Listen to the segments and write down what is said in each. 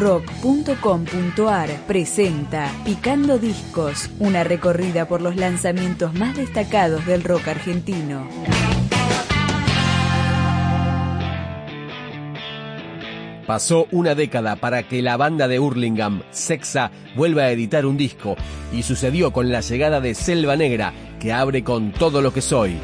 rock.com.ar presenta Picando Discos, una recorrida por los lanzamientos más destacados del rock argentino. Pasó una década para que la banda de Hurlingham, Sexa, vuelva a editar un disco y sucedió con la llegada de Selva Negra, que abre con todo lo que soy.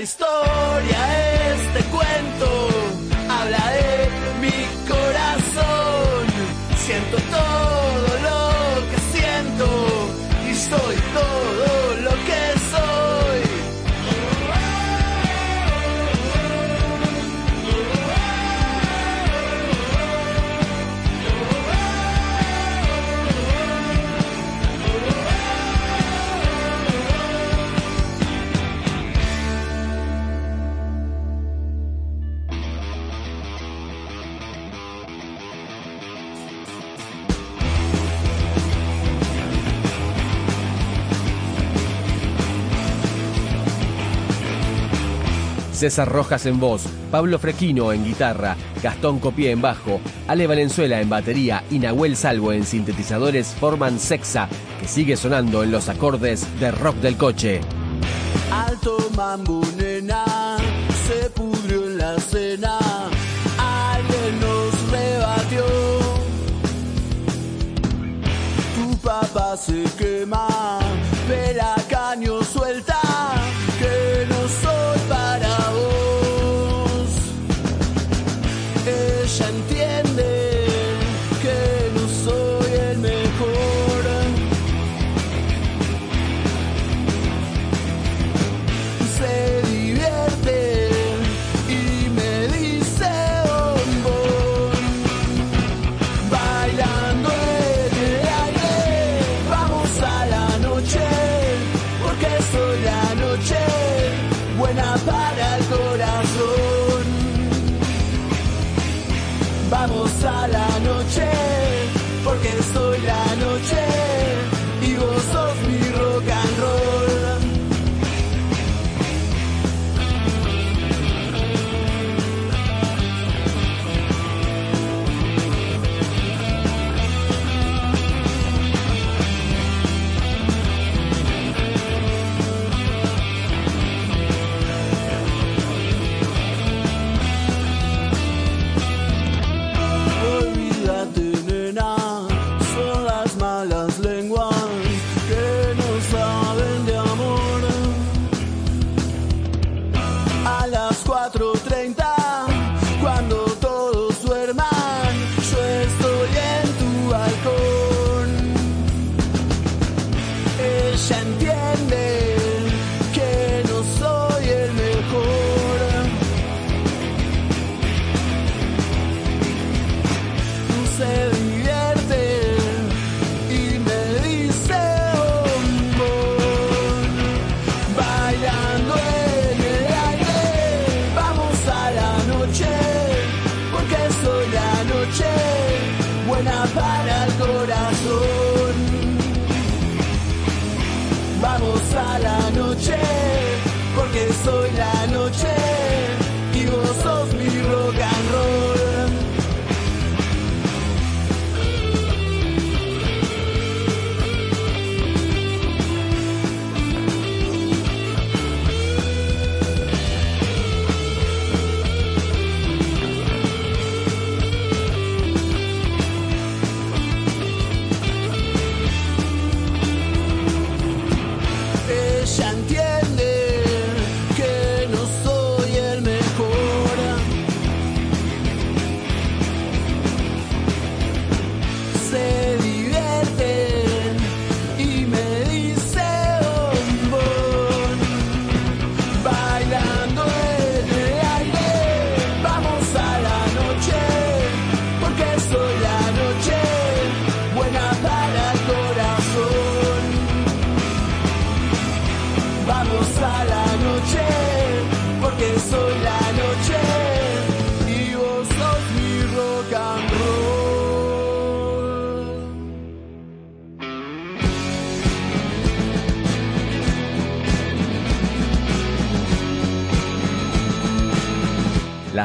estou. César Rojas en voz, Pablo Frequino en guitarra, Gastón Copié en bajo, Ale Valenzuela en batería y Nahuel Salvo en sintetizadores forman Sexa, que sigue sonando en los acordes de rock del coche. Alto mambo, nena, se pudrió en la cena. Alguien nos rebatió. Tu papá se quema, pela caño suelta,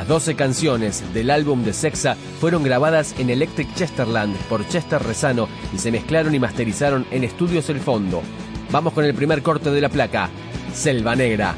Las 12 canciones del álbum de Sexa fueron grabadas en Electric Chesterland por Chester Rezano y se mezclaron y masterizaron en Estudios El Fondo. Vamos con el primer corte de la placa, Selva Negra.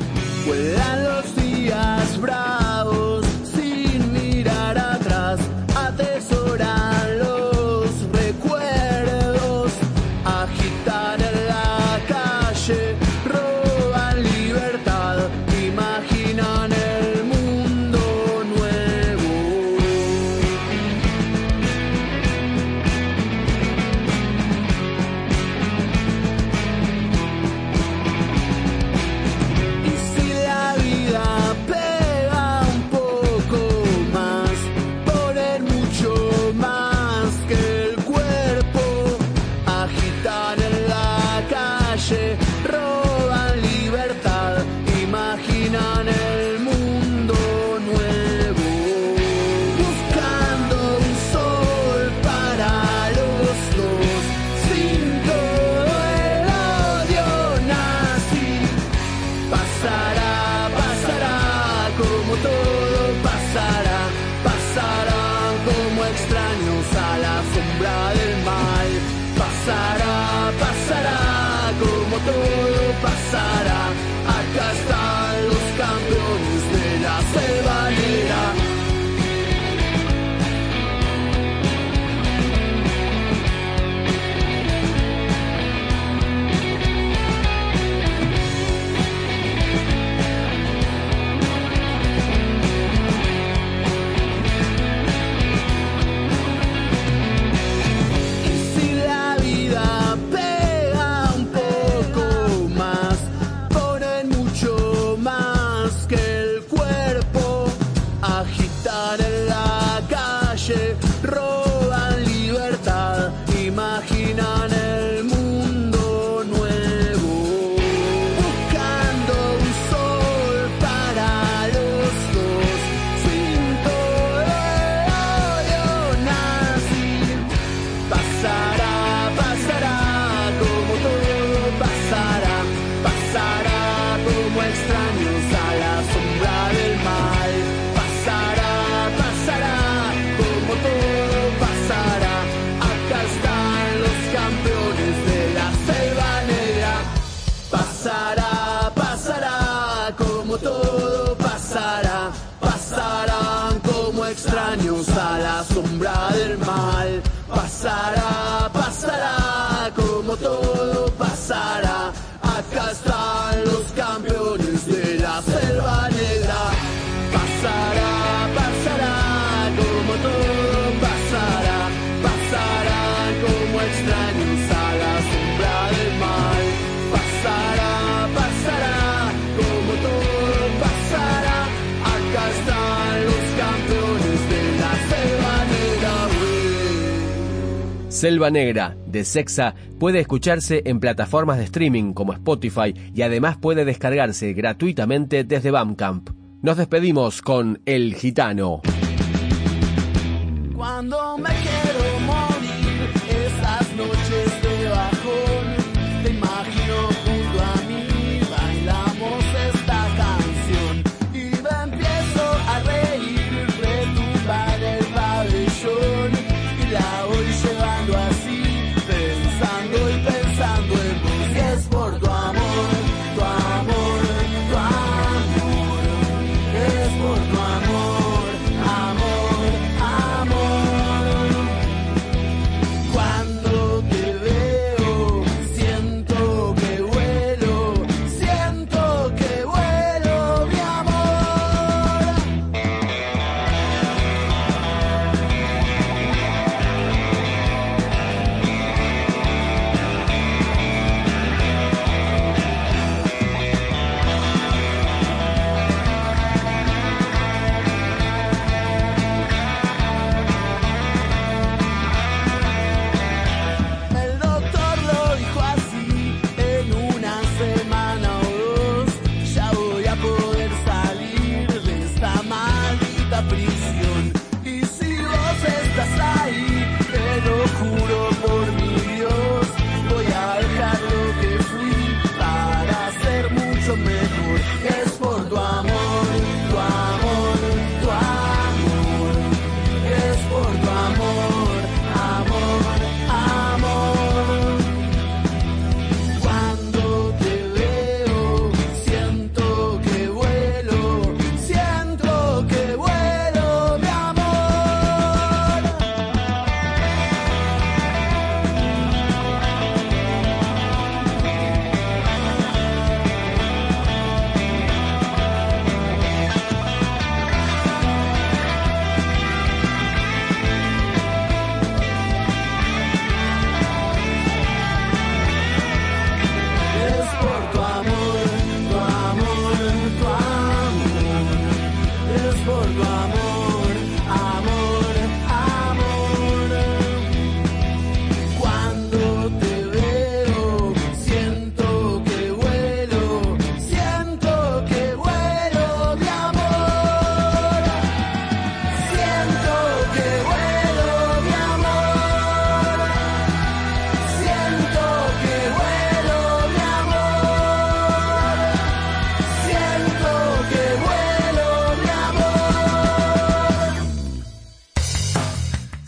Selva Negra de Sexa puede escucharse en plataformas de streaming como Spotify y además puede descargarse gratuitamente desde Bandcamp. Nos despedimos con El Gitano.